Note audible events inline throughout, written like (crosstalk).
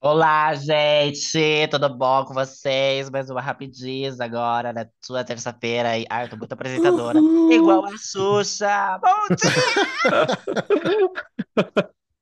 Olá, gente! Tudo bom com vocês? Mais uma rapidinhas agora, na sua terça-feira. aí. Ai, eu tô muito apresentadora. Igual a Xuxa! Bom dia!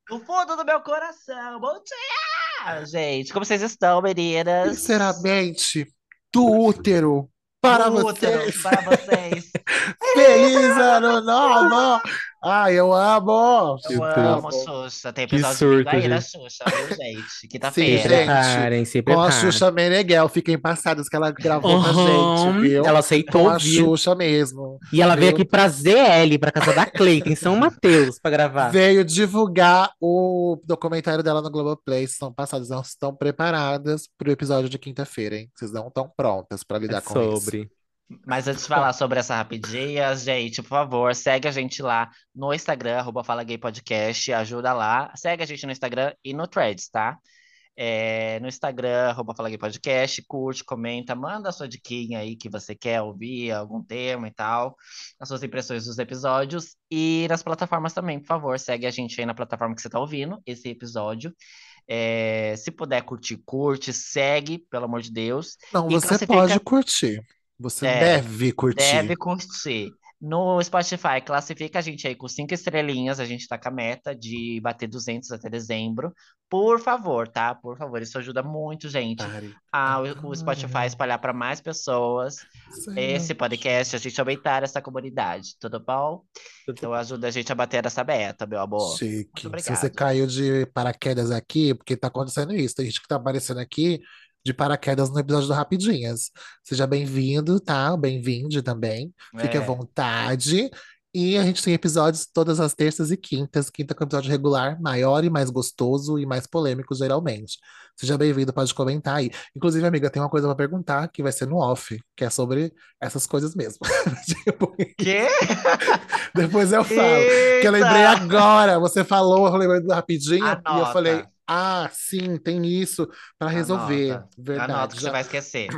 No fundo do meu coração! Bom dia! Gente, como vocês estão, meninas? Sinceramente, do útero para Útero vocês. para vocês! (laughs) Feliz ano novo! Ai, eu amo! Eu Meu amo Deus. Xuxa. Tem Que episódio surto, aí da gente. Xuxa, viu, gente? Sim, Quinta-feira. gente. Preparem, se Com a preparem. Xuxa Meneghel, fiquem passados que ela gravou com a gente, viu? Ela Com aceitou a vir. Xuxa mesmo. E ela veio Veio, aqui pra ZL, pra casa da Cleiton, em São (laughs) Mateus, pra gravar. veio divulgar o documentário dela no Globoplay. Estão passadas, não estão preparadas para o episódio de quinta-feira, hein? Vocês não estão prontas para É lidar com isso. sobre. Mas antes de falar sobre essa rapidinha, gente, por favor, segue a gente lá no Instagram, arroba Fala Gay Podcast, ajuda lá. Segue a gente no Instagram e no Threads, tá? É, no Instagram, arroba Fala Gay Podcast, curte, comenta, manda a sua diquinha aí que você quer ouvir, algum tema e tal, as suas impressões dos episódios. E nas plataformas também, por favor, segue a gente aí na plataforma que você tá ouvindo esse episódio. É, se puder curtir, curte, segue, pelo amor de Deus. Não, E você classifica pode curtir. Você é, deve curtir. deve curtir. No Spotify, classifica a gente aí com cinco estrelinhas. A gente tá com a meta de bater 200 até dezembro. Por favor, tá? Por favor, isso ajuda muito, gente, a o o Spotify espalhar para mais pessoas esse podcast, a gente aumentar essa comunidade, tudo bom? Então ajuda a gente a bater essa meta, meu amor. Chique. Se você caiu de paraquedas aqui, porque tá acontecendo isso. Tem gente que tá aparecendo aqui de paraquedas no episódio do Rapidinhas. Seja bem-vindo, tá? Bem-vinde também. Fique à É, vontade. E a gente tem episódios todas as terças e quintas. Quinta com episódio regular, maior e mais gostoso e mais polêmico, geralmente. Seja bem-vindo, pode comentar aí. Inclusive, amiga, tem uma coisa pra perguntar que vai ser no off, que é sobre essas coisas mesmo. Tipo, (laughs) quê? depois eu falo. Que eu lembrei Eita! agora. Você falou, eu lembrei do rapidinho, e eu falei, Anota, ah, sim, tem isso pra resolver. anota. Anota Verdade. que você Já... vai (clears throat) esquecer.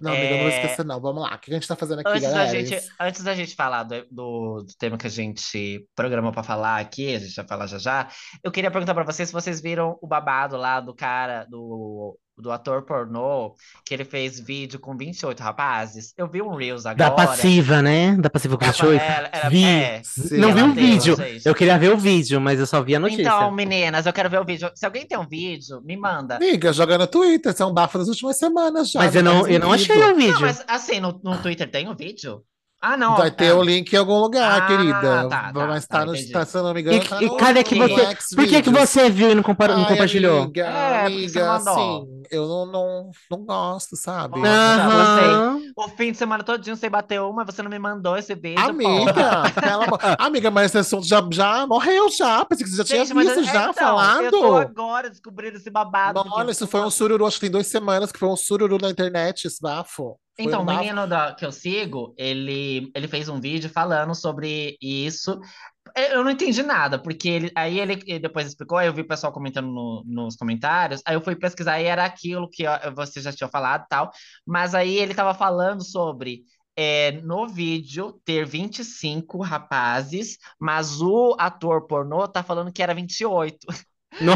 Não, amiga, eu não vou É, esquecer, não. Vamos lá. O que a gente tá fazendo aqui, Antes da galera? gente, antes da gente falar do, do, do tema que a gente programou para falar aqui, a gente vai falar já já, eu queria perguntar para vocês se vocês viram o babado lá do cara, do, do ator pornô, que ele fez vídeo com 28 rapazes. Eu vi um Reels Da agora. passiva, né? Da passiva com Da, 28. era, era, Vi. é. Não vi ela o deu, vídeo. gente. Eu queria ver o vídeo, mas eu só vi a Então, notícia. meninas, eu quero ver o vídeo. Se alguém tem um vídeo, me manda. Amiga, joga no Twitter, isso é um bafo das últimas semanas já, Mas não eu tá não, eu não achei o Não, vídeo. mas assim, no, no Twitter tem o vídeo? Ah, não. Vai ter é- o link em algum lugar, Ah, querida. tá, tá, Mas tá, tá no, tá, se eu não me E, engano, tá e no, cadê que você. Por que que você viu e não, compa- não Ai, compartilhou? amiga, É, amiga, assim, eu não, não, não gosto, sabe? Você. Aham. O fim de semana todinho você bateu uma, você não me mandou esse vídeo. Amiga, (laughs) Amiga, mas esse assunto já, já morreu já. Pensei que você já tinha Gente, visto já então, eu tô falado. agora descobrindo esse babado. Olha, isso foi um sururu, acho que tem duas semanas que foi um sururu na internet, esse bafo. Foi Então, um o menino da- que eu sigo, ele, ele fez um vídeo falando sobre isso. Eu não entendi nada, porque ele, aí ele ele depois explicou, aí eu vi o pessoal comentando no- nos comentários, aí eu fui pesquisar e era aquilo que você já tinha falado tal, mas aí ele tava falando sobre é, no vídeo ter 25 rapazes, mas o ator pornô tá falando que era 28.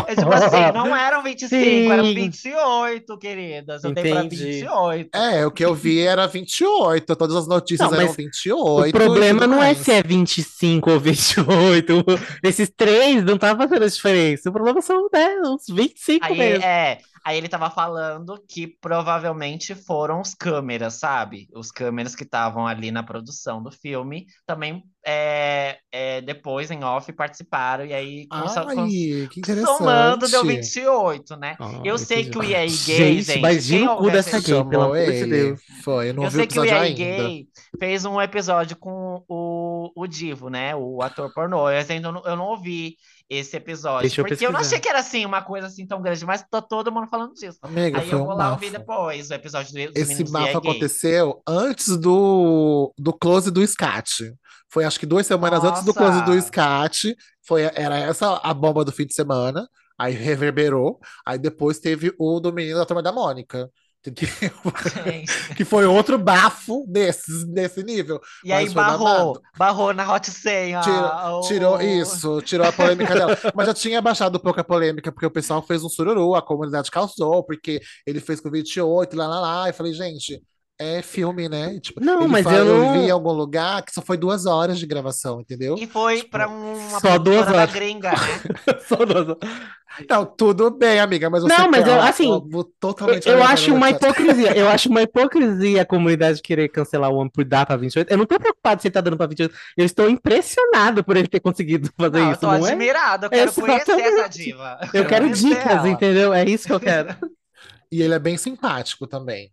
É tipo assim, não (laughs) eram 25, eram Sim. 28, queridas. Eu dei pra Entendi. 28. É, o que eu vi era 28, todas as notícias Não, eram mas 28 O problema não é se é 25 ou 28. (laughs) Esses três não tá fazendo a diferença. O problema são né, uns 25 Aí, mesmo. é, aí ele tava falando que provavelmente foram os câmeras, sabe? Os câmeras que estavam ali na produção do filme também é, é, depois em off participaram e aí cons- Ai, cons- que somando deu interessante. 28, né? Ah, Eu sei entendi. que o EA Gay, Gente, gente, mas gira o cu dessa essa- gay, pelo amor de. Deus. Foi, eu não Eu sei que o EA ainda. Gay fez um episódio com o, o Divo, né? O ator pornô. Eu ainda não, eu não ouvi esse episódio. Deixa eu porque eu não pesquisar. achei que era assim, uma coisa assim tão grande, mas tá todo mundo falando disso. Amiga, Aí eu um vou lá ouvir depois o episódio do- Esse Gay. aconteceu antes do, do close do Scat. Foi acho que duas semanas antes do close do Nossa! Scat. Foi, era essa a bomba do fim de semana. Aí reverberou. Aí depois teve o do menino da Turma da Mônica. Que, (laughs) que foi outro bafo desses, desse nível. E aí Mas foi barrou, babado. barrou na Hot 100, ó. Tirou, tirou isso, tirou a polêmica dela. (laughs) Mas já tinha baixado um pouco a polêmica, porque o pessoal fez um sururu, a comunidade causou, porque ele fez com 28, lá, lá, lá. E falei, gente, é filme, né? Tipo, Não, ele mas fala, eu eu não- vi em algum lugar que só foi duas horas de gravação, entendeu? E foi Tipo, pra uma só duas horas. gringa, (laughs) né? Só duas- Não, tudo bem, amiga, mas você Não, mas quer eu, assim, algo totalmente Eu acho uma hipocrisia. Eu (laughs) acho uma hipocrisia a comunidade querer cancelar o homem por dar pra 28. Eu não tô preocupado se ele tá dando pra 28. Eu estou impressionado por ele ter conseguido fazer Não, eu isso. tô Não é? admirado, eu quero conhecer Exatamente. essa diva. Eu quero conhecer dicas, ela. entendeu? É isso que eu quero. E ele é bem simpático também.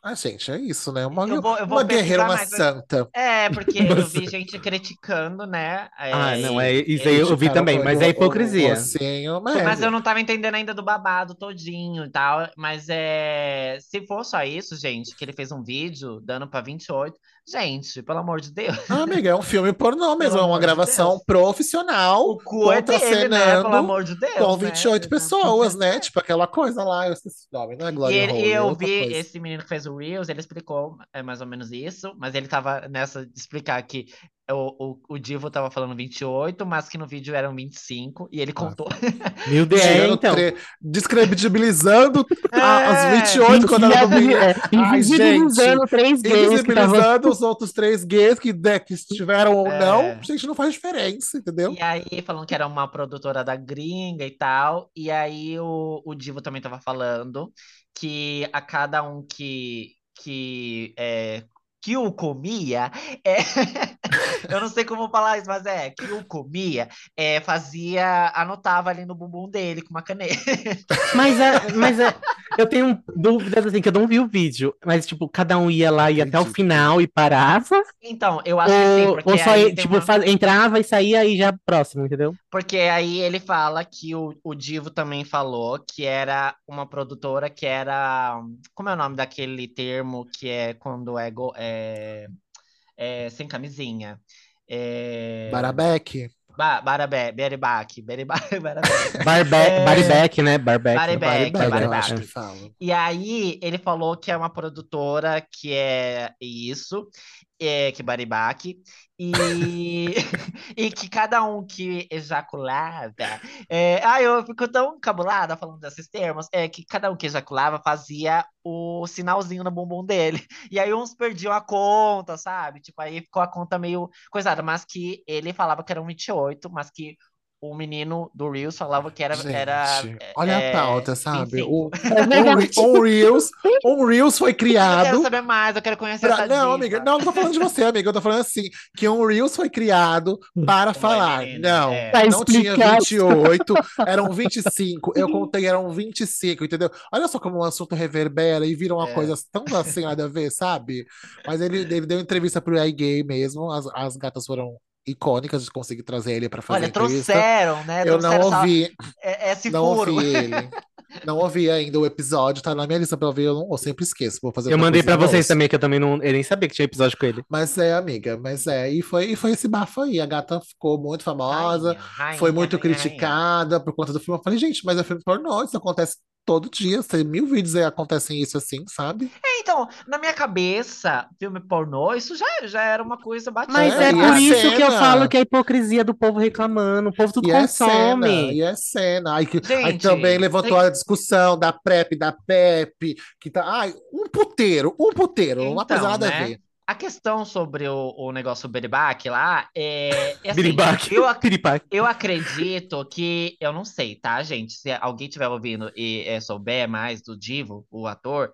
Ah, gente, é isso, né? Uma, Eu vou- eu vou uma guerreira, uma mais, mas- santa. É, porque (laughs) eu vi gente criticando, né? Ah, é, não, é isso aí eu vi Criticaram também, o- mas o- é o hipocrisia. mocinho, mas, Mas eu não tava entendendo ainda do babado todinho e tal. Mas é. Se for só isso, gente, que ele fez um vídeo dando pra 28. Gente, pelo amor de Deus. Ah, amiga, é um filme pornô mesmo, é uma de gravação Deus. profissional O cu é dele, né? Pelo amor de Deus. com né? 28 pessoas, né? Tipo aquela coisa lá, eu esqueci o nome, não é E, Glória ele- e é eu outra vi coisa. esse menino que fez o Reels, ele explicou é, mais ou menos isso, mas ele tava nessa de explicar que o, o, o Divo tava falando 28, mas que no vídeo eram 25, e ele contou. (laughs) Meu Deus, é, então. tre- descredibilizando É, as 28 quando ela não é, Ai, Invisibilizando três gays. Invisibilizando os outros três gays que, né, que estiveram ou É. não, gente, não faz diferença, entendeu? E aí, falando que era uma produtora da gringa e tal. E aí, o, o Divo também tava falando que a cada um que, que, é, que o comia, é, (laughs) eu não sei como falar isso, mas é, que o comia, é, fazia, anotava ali no bumbum dele com uma caneta. (laughs) Mas, é, mas é, eu tenho dúvidas assim, que eu não vi o vídeo, mas tipo, cada um ia lá, ia até o final e parava, Então, eu acho que sim, ou, porque ou só tipo, uma- faz- entrava e saía e já próximo, entendeu? Porque aí ele fala que o, o Divo também falou que era uma produtora que era. Como é o nome daquele termo que é quando é, go- é, é sem camisinha? É, Barabeck. ba, barabé, beribaque, beribaque, (laughs) barabeque. Barbe É. Né? Barbeck. Barbeck, é. fala. E aí ele falou que é uma produtora que é isso, é, que Baribaque, e, (laughs) e que cada um que ejaculava. É, ai, eu fico tão encabulada falando desses termos. É que cada um que ejaculava fazia o sinalzinho no bumbum dele. E aí uns perdiam a conta, sabe? Tipo, aí ficou a conta meio coisada. Mas que ele falava que eram 28, mas que o menino do Reels falava que era. era Gente, olha é, a pauta, sabe? 25. O, (laughs) É um. Re- um Reels, um Reels foi Eu quero criado. saber mais, eu quero conhecer pra- essa Não, diva. amiga, não, não tô falando de você, amiga. Eu tô falando assim, que um Reels foi criado para falar. menina, Não, é. Não tinha explicar. 28, eram 25. Eu (laughs) contei, eram 25, entendeu? Olha só como o assunto reverbera e vira uma É. coisa tão assim, nada a ver, sabe? Mas ele, ele deu entrevista pro iGay mesmo. As, as gatas foram icônicas de conseguir trazer ele para fazer Olha, entrevista. trouxeram, né? Eu não trouxeram essa- ouvi, é- esse não furo. ouvi ele. (laughs) Não ouvi ainda o episódio, tá na minha lista pra ouvir, eu, não, eu sempre esqueço. Vou fazer Eu mandei pra vocês ouço. também, que eu também não. Eu nem sabia que tinha episódio com ele. Mas é, amiga, mas é. E foi, e foi esse bafo aí. A gata ficou muito famosa, Rainha, rainha, foi muito rainha, rainha. criticada por conta do filme. Eu falei, gente, mas é filme pornô, isso acontece todo dia. Tem mil vídeos aí acontecem isso assim, sabe? É, Então, na minha cabeça, filme pornô, isso já, já era uma coisa batida. Mas É, é, por a isso que eu cena? falo que é a hipocrisia do povo reclamando. O povo tudo E é cena, consome. e é cena. Aí, que- aí Gente, também levantou a discussão da PrEP, da PEP, que tá. Ai, um puteiro, um puteiro, uma coisa Então, nada a né? ver. A questão sobre o, o negócio Beribac lá é, é assim, eu, ac- Piripaque. eu acredito que, eu não sei, tá, gente? Se alguém estiver ouvindo e é, souber mais do Divo, o ator,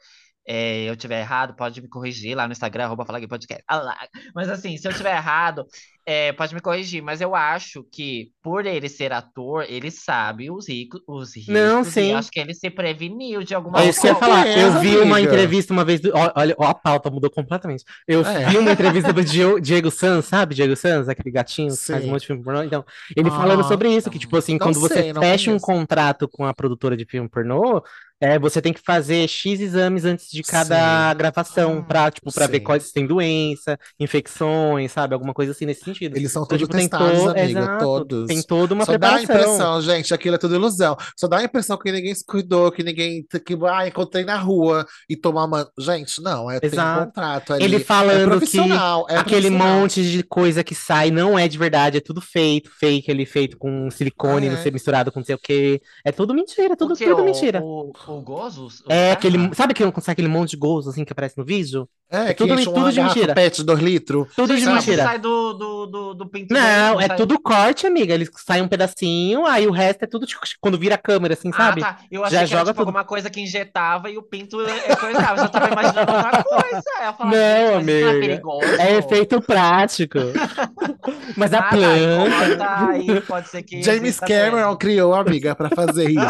é, eu tiver errado, pode me corrigir lá no Instagram, arroba Fala Gay Podcast. Ah lá. Mas assim, se eu tiver errado, é, pode me corrigir. Mas eu acho que, por ele ser ator, ele sabe os ricos, os riscos. Não, E sim. acho que ele se preveniu de alguma É isso que eu ia falar. Eu certeza, vi uma amiga. entrevista uma vez. Do... Olha, ó, a pauta mudou completamente. Eu É. vi uma entrevista do (laughs) Diego Sanz, sabe? Diego Sanz, aquele gatinho que faz um monte de filme pornô. Então, ele Ah, falando sobre isso, que, tipo assim, quando você sei, não fecha um contrato com a produtora de filme pornô, é, você tem que fazer X exames antes de cada Sim. gravação, pra, tipo, pra ver sim. quais tem doença, infecções, sabe? Alguma coisa assim nesse sentido. Eles são Então, todos tipo, tem testados, to- amiga, exato, todos. Tem toda uma Só dá a preparação. impressão, gente, aquilo é tudo ilusão. Só dá a impressão que ninguém se cuidou, que ninguém, que, ah, encontrei na rua e tomar uma... Gente, não, é, tem um Exato. contrato ali. Ele É falando que profissional, é aquele monte de coisa que sai não é de verdade, é tudo feito, fake, ele feito com silicone, Ah, não é? sei, misturado com não sei o quê. É tudo mentira, tudo, quê? tudo O- mentira. O, o Gozo? o É cara? aquele. Sabe que sai aquele monte de gols assim que aparece no vídeo? É, É que tudo- tudo de mentira. pet de 2 litros. Tudo de mentira. sai do, do, do, do pinto Não, dele, é sai- tudo corte, amiga. Eles saem um pedacinho, aí o resto é tudo tipo, quando vira a câmera, assim, sabe? Ah, tá. Eu Já achei que era joga tipo tudo. alguma coisa que injetava e o pinto é é coisava. Eu já tava imaginando outra coisa. Eu falava, Não, isso não é amiga. perigoso? É efeito prático. (laughs) Mas a Ah, tá, planta. corta, aí pode ser que James Cameron criou, amiga, pra fazer isso. (laughs)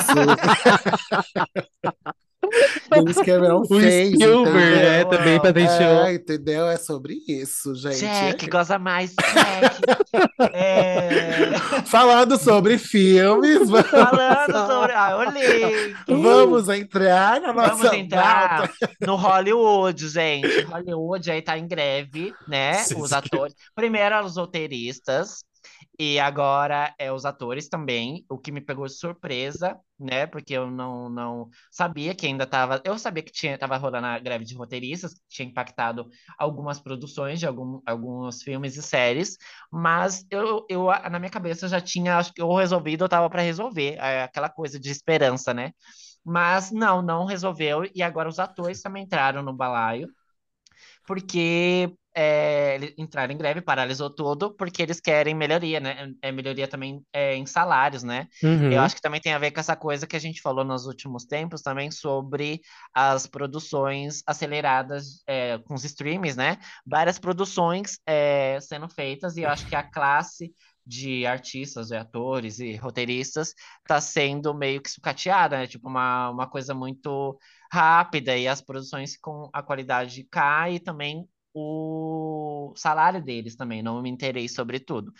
James Cameron O fez, Spielberg, entendeu? né, também patenteou. É, entendeu? É sobre isso, gente. Jack, goza mais, Jack. É, (laughs) Falando sobre filmes, (laughs) vamos, Falando sobre. Ah, olhei. vamos entrar na nossa Vamos entrar pauta. no Hollywood, gente. Hollywood aí tá em greve, né? Sim, Os sim. atores. Primeiro os roteiristas, e agora é os atores também, o que me pegou de surpresa, né? Porque eu não, não sabia que ainda tava. Eu sabia que tinha, tava rolando a greve de roteiristas, que tinha impactado algumas produções de algum, alguns filmes e séries, mas eu, eu na minha cabeça eu já tinha, acho que ou resolvido, eu tava para resolver, é aquela coisa de esperança, né? Mas não, não resolveu. E agora os atores também entraram no balaio, porque é, entraram em greve, paralisou tudo, porque eles querem melhoria, né? É, melhoria também é, em salários, né? Uhum. Eu acho que também tem a ver com essa coisa que a gente falou nos últimos tempos também sobre as produções aceleradas é, com os streams, né? Várias produções é, sendo feitas, e eu acho que a classe de artistas, de atores e roteiristas está sendo meio que sucateada, né? Tipo, uma, uma coisa muito rápida, e as produções com a qualidade cai e também o salário deles também, não me interei sobre tudo.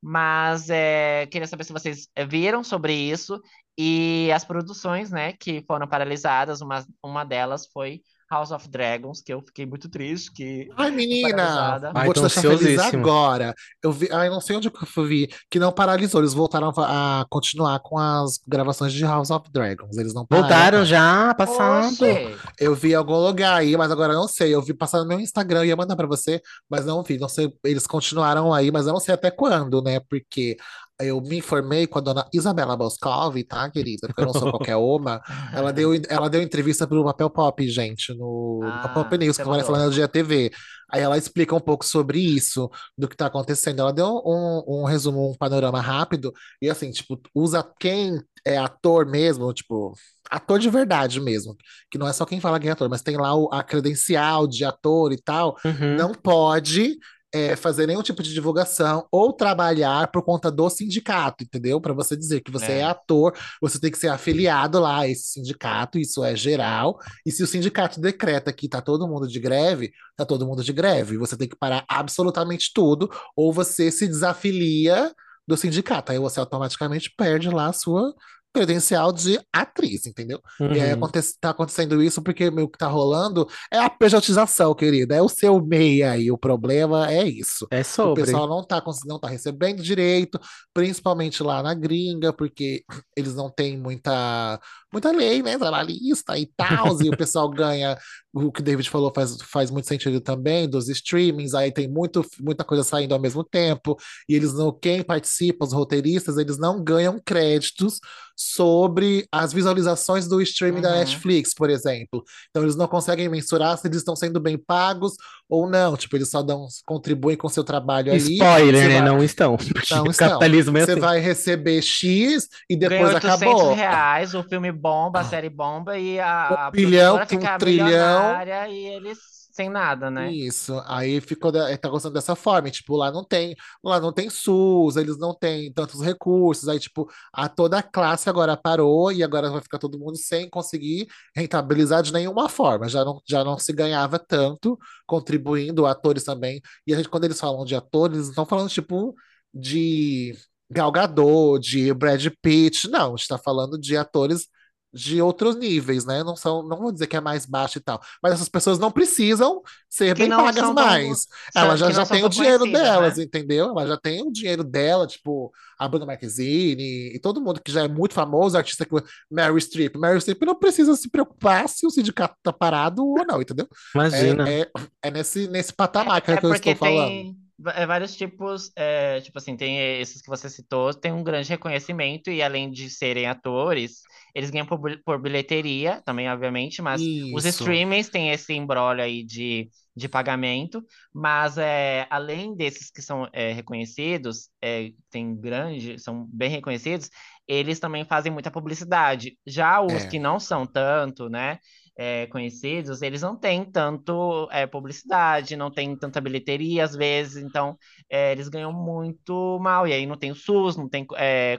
Mas é, queria saber se vocês viram sobre isso e as produções, né, que foram paralisadas, uma, uma delas foi House of Dragons, que eu fiquei muito triste, que Ai, menina. Ai, vou te tô deixar feliz agora. Eu vi, ai, não sei onde que eu vi, que não paralisou. Eles voltaram a, a continuar com as gravações de House of Dragons. Eles não pararam, Voltaram já, passado. Oxê! Eu vi em algum lugar aí, mas agora eu não sei. Eu vi passar no meu Instagram, eu ia mandar pra você, mas não vi. Não sei, eles continuaram aí, mas eu não sei até quando, né? Porque eu me informei com a dona Isabela Boscov, tá, querida? Porque eu não sou qualquer uma. (laughs) Ela deu, ela deu entrevista pro Papel Pop, gente, no, no Ah, Papel News, que mandou. falando do Dia TV. Aí ela explica um pouco sobre isso, do que tá acontecendo. Ela deu um, um resumo, um panorama rápido, e assim, tipo, usa quem é ator mesmo, tipo, ator de verdade mesmo, que não é só quem fala quem é ator, mas tem lá o- a credencial de ator e tal, Uhum. não pode é, fazer nenhum tipo de divulgação ou trabalhar por conta do sindicato, entendeu? Para você dizer que você é. É. ator, você tem que ser afiliado lá a esse sindicato, isso é geral. E se o sindicato decreta que tá todo mundo de greve, tá todo mundo de greve. Você tem que parar absolutamente tudo, ou você se desafilia do sindicato. Aí você automaticamente perde lá a sua credencial de atriz, entendeu? E aí Uhum. acontece, tá acontecendo isso porque o que tá rolando é a pejotização, querida. É o seu MEI aí. O problema é isso. É O sobre. pessoal não tá, não tá recebendo direito, principalmente lá na gringa, porque eles não têm muita, muita lei, né, trabalhista e tal, e o (laughs) pessoal ganha, o que o David falou faz, faz muito sentido também, dos streamings, aí tem muito, muita coisa saindo ao mesmo tempo, e eles não, quem participa, os roteiristas, eles não ganham créditos sobre as visualizações do streaming da Uhum. Netflix, por exemplo. Então eles não conseguem mensurar se eles estão sendo bem pagos ou não, tipo, eles só dão, contribuem com seu trabalho ali. Spoiler, né? vai- Não estão. (laughs) Porque Não o estão. capitalismo é Você assim. vai receber X e depois 800 acabou. reais, o filme bomba, a série bomba, e a, a Um bilhão um trilhão. milionária e eles sem nada, né? Isso, aí ficou tá gostando dessa forma, tipo, lá não tem, lá não tem SUS, eles não têm tantos recursos, aí tipo, a toda a classe agora parou e agora vai ficar todo mundo sem conseguir rentabilizar de nenhuma forma, já não, já não se ganhava tanto contribuindo, atores também, e a gente, quando eles falam de atores, eles estão falando tipo de Gal Gadot, de Brad Pitt, não, a gente tá falando de atores de outros níveis, né? Não são, não vou dizer que é mais baixo e tal, mas essas pessoas não precisam ser Que bem pagas são tão- mais. são- Ela já, já tem o dinheiro delas, né? entendeu? Ela já tem o dinheiro dela, tipo, a Bruna Marquezine e todo mundo que já é muito famoso, artista que Mary Streep. Mary Streep não precisa se preocupar se o sindicato tá parado ou não, entendeu? Imagina. É, é, é nesse, nesse patamar que, É que eu estou falando. tem é, vários tipos, é, tipo assim, tem esses que você citou, tem um grande reconhecimento e além de serem atores, eles ganham por, por bilheteria também, obviamente, mas os Isso. streamings têm esse embrólio aí de, de pagamento, mas é, além desses que são é, reconhecidos, é, tem grande, são bem reconhecidos, eles também fazem muita publicidade. Já os É. que não são tanto, né? É, conhecidos, eles não têm tanto é, publicidade, não tem tanta bilheteria às vezes, então é, eles ganham muito mal. E aí não tem o SUS, não tem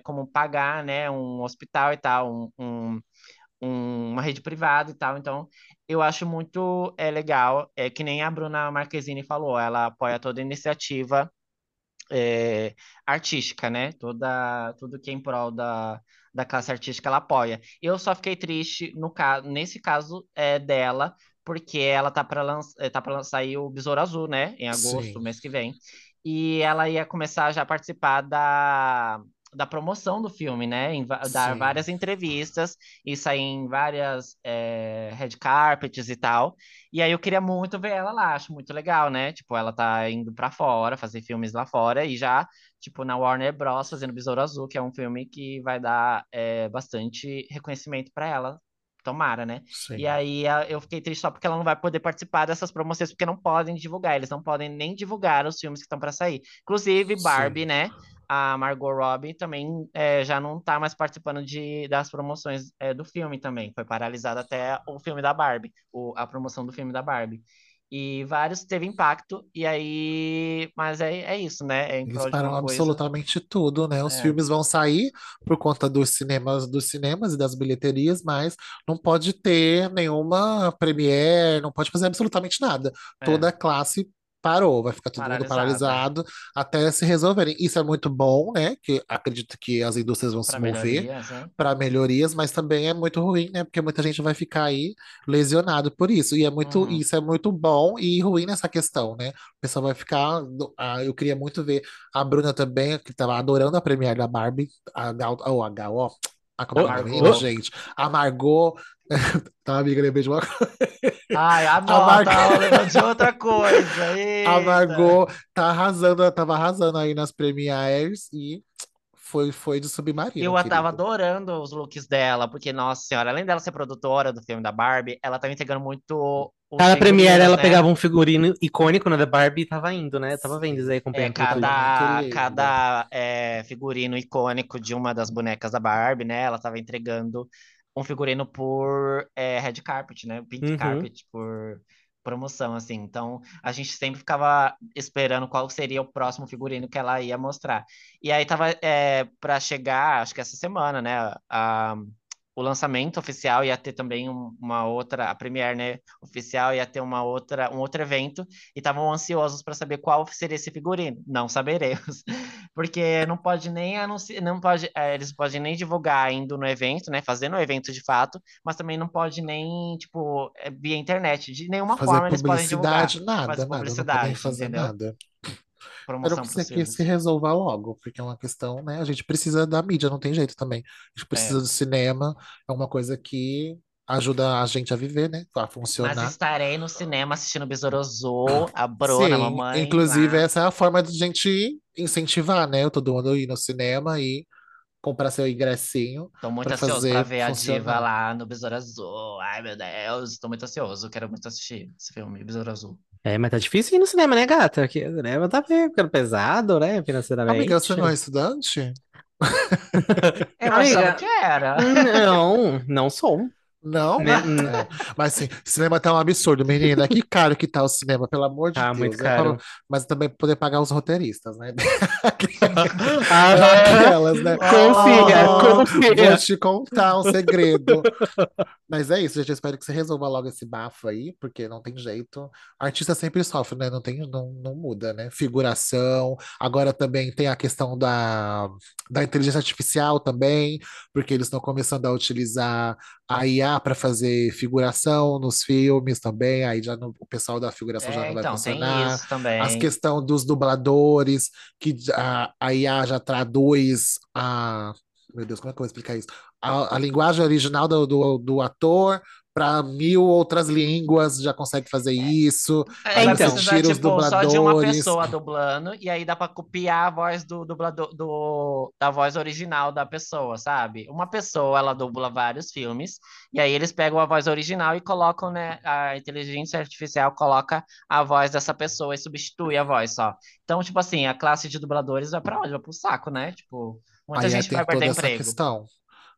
como pagar, né, um hospital e tal, um- um- uma rede privada e tal. Então, eu acho muito é, legal, é que nem a Bruna Marquezine falou, ela apoia toda iniciativa é, artística, né? Toda, tudo que é em prol da, da classe artística ela apoia. Eu só fiquei triste no caso, nesse caso é, dela, porque ela tá para lançar, tá para sair o Besouro Azul, né? Em agosto, Sim. mês que vem. E ela ia começar já a participar da, da promoção do filme, né? Em, dar Sim. várias entrevistas e sair em várias é, red carpets e tal. E aí eu queria muito ver ela lá, acho muito legal, né? Tipo, ela tá indo pra fora, fazer filmes lá fora e já, tipo, na Warner Bros. fazendo Besouro Azul, que é um filme que vai dar é, bastante reconhecimento pra ela. Tomara, né? Sim. E aí eu fiquei triste só porque ela não vai poder participar dessas promoções, porque não podem divulgar, eles não podem nem divulgar os filmes que estão pra sair. Inclusive, Barbie, Sim. né? A Margot Robbie também é, já não tá mais participando de, das promoções é, do filme também. Foi paralisado até o filme da Barbie, o- a promoção do filme da Barbie. E vários teve impacto, e aí. Mas é, é isso, né? É Eles param coisa. absolutamente tudo, né? Os É. filmes vão sair por conta dos cinemas, dos cinemas e das bilheterias, mas não pode ter nenhuma premiere, não pode fazer absolutamente nada. É. Toda a classe parou, vai ficar todo mundo Paralisado, até se resolverem. Isso é muito bom, né? Que acredito que as indústrias vão se Para mover né? para melhorias, mas também é muito ruim, né? Porque muita gente vai ficar aí lesionado por isso. E é muito, Uhum. isso é muito bom e ruim nessa questão, né? O pessoal vai ficar. ah, eu queria muito ver a Bruna também, que estava adorando a premiere da Barbie, a Gal, oh, a Gal, ó. Ah, como é menina, gente? A Margot. (laughs) Tá, amiga, lembrei de uma Ai, (laughs) a lembrou de outra coisa. (laughs) A Eita. Margot tá arrasando, tava arrasando aí nas premieres e foi, foi de submarino, Eu a tava querido. adorando os looks dela, porque, nossa senhora, além dela ser produtora do filme da Barbie, ela tava entregando muito Cada premiere figurinos, ela né? pegava um figurino icônico né, da Barbie e tava indo, né? Tava vendo isso aí, É, acompanhando tudo. cada, lindo. cada é, figurino icônico de uma das bonecas da Barbie, né? Ela tava entregando um figurino por é, red carpet, né? Pink Uhum. carpet, por promoção, assim. Então, a gente sempre ficava esperando qual seria o próximo figurino que ela ia mostrar. E aí tava é, para chegar, acho que essa semana, né? A, o lançamento oficial ia ter também um- uma outra, a premiere, né, oficial ia ter uma outra, um outro evento e estavam ansiosos para saber qual seria esse figurino. Não saberemos, porque não pode nem anunciar, não pode, eh, eles podem nem divulgar indo no evento, né, fazendo o evento de fato, mas também não pode nem, tipo, eh, via internet, de nenhuma Fazer forma eles podem divulgar. publicidade, nada, Fazer nada, não publicidade, podem fazer entendeu? nada. Promoção que isso aqui filmes. se resolva logo, porque é uma questão, né? A gente precisa da mídia, não tem jeito também. A gente precisa É. do cinema, é uma coisa que ajuda a gente a viver, né? A Mas funcionar. estarei no cinema assistindo Besouro Azul, a Bruna, a Sim, mamãe, inclusive lá. essa é a forma de gente incentivar, né? Todo mundo ir no cinema e comprar seu ingressinho Tô muito para ansioso pra ver a diva funcionar. lá no Besouro Azul. Ai, meu Deus, tô muito ansioso. Quero muito assistir esse filme, Besouro Azul. É, mas tá difícil ir no cinema, né, gata? Porque o cinema tá ficando pesado, né, financeiramente. Amiga, você não é estudante? (laughs) Eu achava que era. Não, não sou. Não? (laughs) Né? É. Mas assim, cinema tá um absurdo, menina. Que caro que tá o cinema, pelo amor de Tá Deus. muito né? caro. Mas também poder pagar os roteiristas, né? (laughs) (laughs) Ah, Aquelas, né? Confia, Oh, confia. Vou te contar um segredo. Mas é isso, gente. Eu espero que você resolva logo esse bafo aí, porque não tem jeito. Artista sempre sofre, né? Não tem, não, não muda, né? Figuração. Agora também tem a questão da, da inteligência artificial também, porque eles estão começando a utilizar a IA para fazer figuração nos filmes também. Aí já o pessoal da figuração já É, não vai então, tem funcionar. isso também. As questão dos dubladores, que a, a IA já traduz a. Meu Deus, como é que eu vou explicar isso? A, a linguagem original do, do, do ator para mil outras línguas, já consegue fazer isso. É, Vai vai então. os tipo, só de uma dubladores. pessoa dublando, e aí dá pra copiar a voz do dublador do, da voz original da pessoa, sabe? Uma pessoa, ela dubla vários filmes, e aí eles pegam a voz original e colocam, né? A inteligência artificial coloca a voz dessa pessoa e substitui a voz só. Então, tipo assim, a classe de dubladores vai pra onde? Vai pro saco, né? Tipo, muita Aí gente tem vai perder emprego. questão.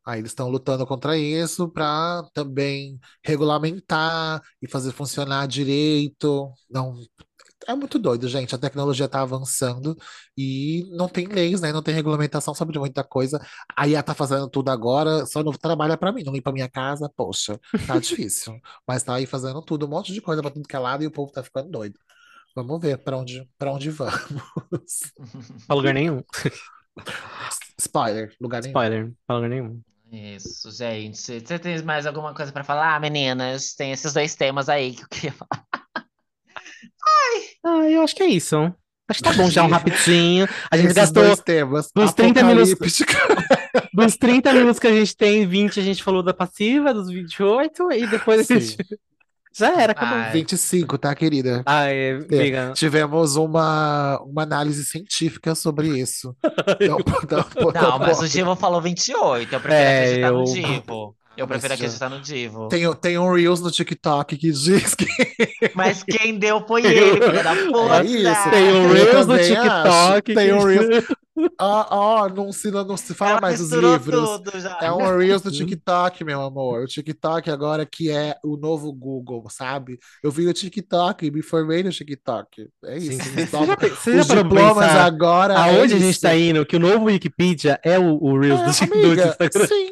Aí eles estão lutando contra isso para também regulamentar e fazer funcionar direito. Não, é muito doido, gente. A tecnologia está avançando e não tem leis, né? Não tem regulamentação sobre muita coisa. A IA tá fazendo tudo agora, só não trabalha para mim, não limpa minha casa. Poxa, tá (laughs) difícil. Mas tá aí fazendo tudo, um monte de coisa para tudo que é lado e o povo tá ficando doido. Vamos ver para onde, para onde vamos. (laughs) Pra lugar nenhum. Spoiler, lugar nenhum. Spoiler, pra lugar nenhum. Isso, gente. Você tem mais alguma coisa pra falar, meninas? Tem esses dois temas aí que eu queria (laughs) falar. Ah, eu acho que é isso. Acho que tá bom já um (laughs) rapidinho. A gente Esses gastou dois temas. dos 30 minutos- (laughs) dos 30 minutos que a gente tem, 20 a gente falou da passiva, dos 28, e depois a gente. Já era, acabou. Ai. 25, tá, querida? Ai, amiga. Tivemos uma, uma análise científica sobre isso. (laughs) (laughs) Não, não, Não, mas o Divo falou 28. Eu prefiro É, acreditar no eu- Divo. Eu Mas prefiro já- acreditar no Divo. Tem, tem um Reels no TikTok que diz que (laughs) Mas quem deu foi ele, filho da puta. É isso. Tem um Reels no TikTok. acho. Tem que- um Reels. Ó, ó, não se, não se fala Ela mais dos misturou livros. tudo já. É um Reels do TikTok, meu amor. O TikTok agora que é o novo Google, sabe? Eu vi o TikTok e me formei no TikTok. É isso. Sim, sim. Os Você Os diplomas pensar agora. é aonde a gente isso. tá indo? Que o novo Wikipedia é o, o Reels do, É, do amiga, Instagram. sim,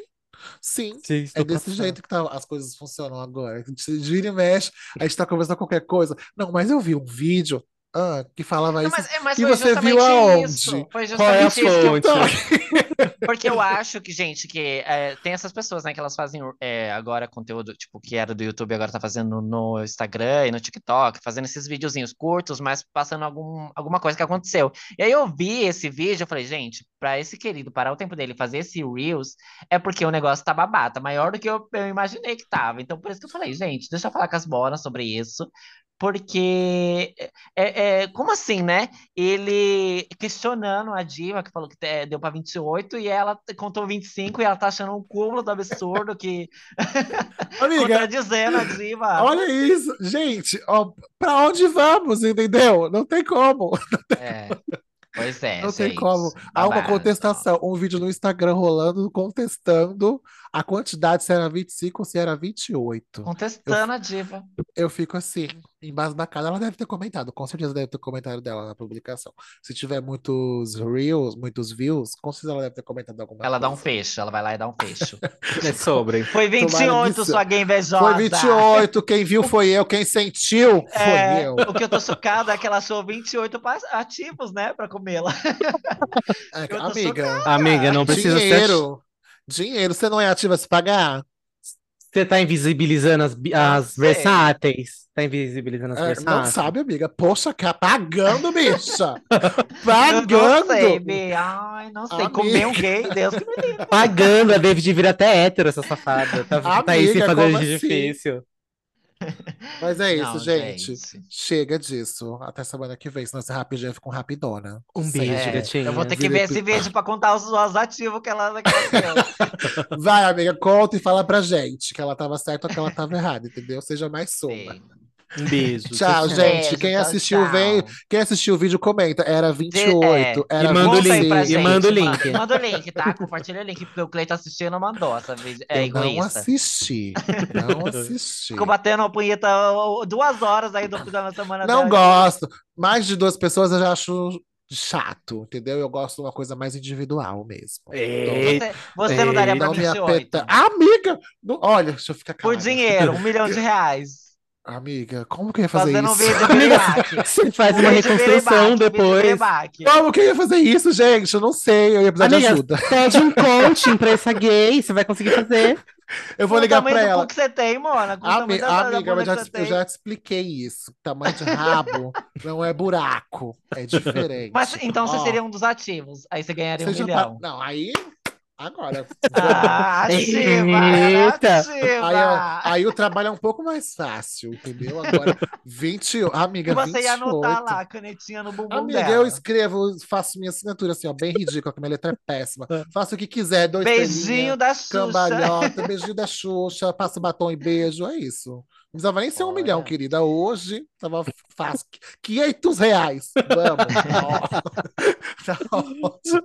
sim. Sim, É desse passando. jeito que tá- as coisas funcionam agora. Se gira e mexe, a gente tá conversando qualquer coisa. Não, mas eu vi um vídeo ah, que falava Não, isso. mas, é, mas que você viu justamente aonde? isso. Foi Qual é a justamente que eu fonte? (laughs) Porque eu acho que, gente, que é, tem essas pessoas, né, que elas fazem é, agora conteúdo, tipo, que era do YouTube, agora tá fazendo no Instagram e no TikTok, fazendo esses videozinhos curtos, mas passando algum, alguma coisa que aconteceu. E aí eu vi esse vídeo, eu falei, gente, pra esse querido parar o tempo dele e fazer esse Reels, é porque o negócio tá babata, maior do que eu, eu imaginei que tava. Então, por isso que eu falei, gente, deixa eu falar com as bonas sobre isso. Porque, é, é, como assim, né? Ele questionando a diva, que falou que é, deu pra 28, e ela contou 25, e ela tá achando um cúmulo do absurdo, que (laughs) Amiga, contradizendo a diva. olha isso. Gente, ó, pra onde vamos, entendeu? Não tem como. (laughs) É, pois é, Não tem gente, como. Há uma babado. contestação, um vídeo no Instagram rolando contestando a quantidade, se era 25 ou se era 28. Contestando a diva. Eu fico assim, embasbacada. Ela deve ter comentado, com certeza deve ter comentário dela na publicação. Se tiver muitos reels, muitos views, com certeza ela deve ter comentado alguma Ela dá um coisa. fecho, ela vai lá e dá um fecho. (laughs) É sobre. Foi Tomara 28, que sua gay invejosa. Foi 28, quem viu foi eu, quem sentiu foi É, eu. o que eu tô chocada é que ela achou 28 pa- ativos, né, pra comê-la. É, eu amiga, Amiga, não precisa ser. dinheiro. Dinheiro, você não é ativa a se pagar? Você tá invisibilizando as, as versáteis? Tá invisibilizando as É, não versáteis? sabe, amiga. Poxa, cara, pagando, bicha. Eu (laughs) não Pagando. sei, Bi. Ai, não sei. Amiga. Comer um gay, Deus que me livre. Pagando, a David vira até hétero, essa safada. Tá, tá aí Amiga, fazer como de assim? difícil. Mas é isso, Não, gente. Chega disso. Até semana que vem, senão esse rapidinho fica um rapidona. Um beijo, É, gatinha. eu vou ter que ver esse vídeo pra contar os, os ativos que ela. (laughs) Vai, amiga, conta e fala pra gente que ela tava certa ou que ela tava errada, entendeu? Seja mais suma. Sim. Um beijo. Tchau, Tchau. gente. Beijo, Quem assistiu, tchau. vem. Quem assistiu o vídeo, comenta. Era 28, é. era E manda o link, e manda o link. Manda o link, tá? Compartilha o link, porque o Cleiton assistiu e não mandou essa vídeo. É Eu não assisti. Não (laughs) assisti. Ficou batendo a punheta duas horas aí do da semana Não dela. gosto. Mais de duas pessoas eu já acho chato, entendeu? Eu gosto de uma coisa mais individual mesmo. Eita. Você, você não daria pra Não me 28? apeta. Amiga! não- Olha, deixa eu ficar Por calado. dinheiro, um milhão de reais. Amiga, como que eu ia fazer Fazendo um isso? vídeo (laughs) Amiga. Você faz uma Um reconstrução um depois. Como que eu ia fazer isso, gente? Eu não sei, eu ia precisar de Amiga, ajuda. pede um (laughs) coaching pra essa gay, você vai conseguir fazer. Eu vou o ligar tamanho pra do cu ela. que você tem, Mona. O Ami- da, da amiga, mas já, eu tem. já te expliquei isso. Tamanho de rabo não é buraco, é (laughs) diferente. Mas então você Ó, seria um dos ativos. Aí você ganharia um milhão. tá- Não, aí. Agora. Ah, (laughs) ativa! Eita. Aí, ó, aí o trabalho é um pouco mais fácil, entendeu? Agora, 20. Amiga, você ia 28. anotar lá a canetinha no bumbum Amiga, dela. eu escrevo, faço minha assinatura assim, ó, bem ridícula, que minha letra é péssima. Faço o que quiser, dois Beijinho da Xuxa. cambalhota, beijinho da Xuxa, passo batom e beijo, é isso. Não precisava nem ser um Olha. milhão, querida. Hoje tava fácil. 500 reais. Vamos. (laughs) Tá ótimo.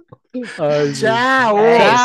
Ai, gente. Tchau! É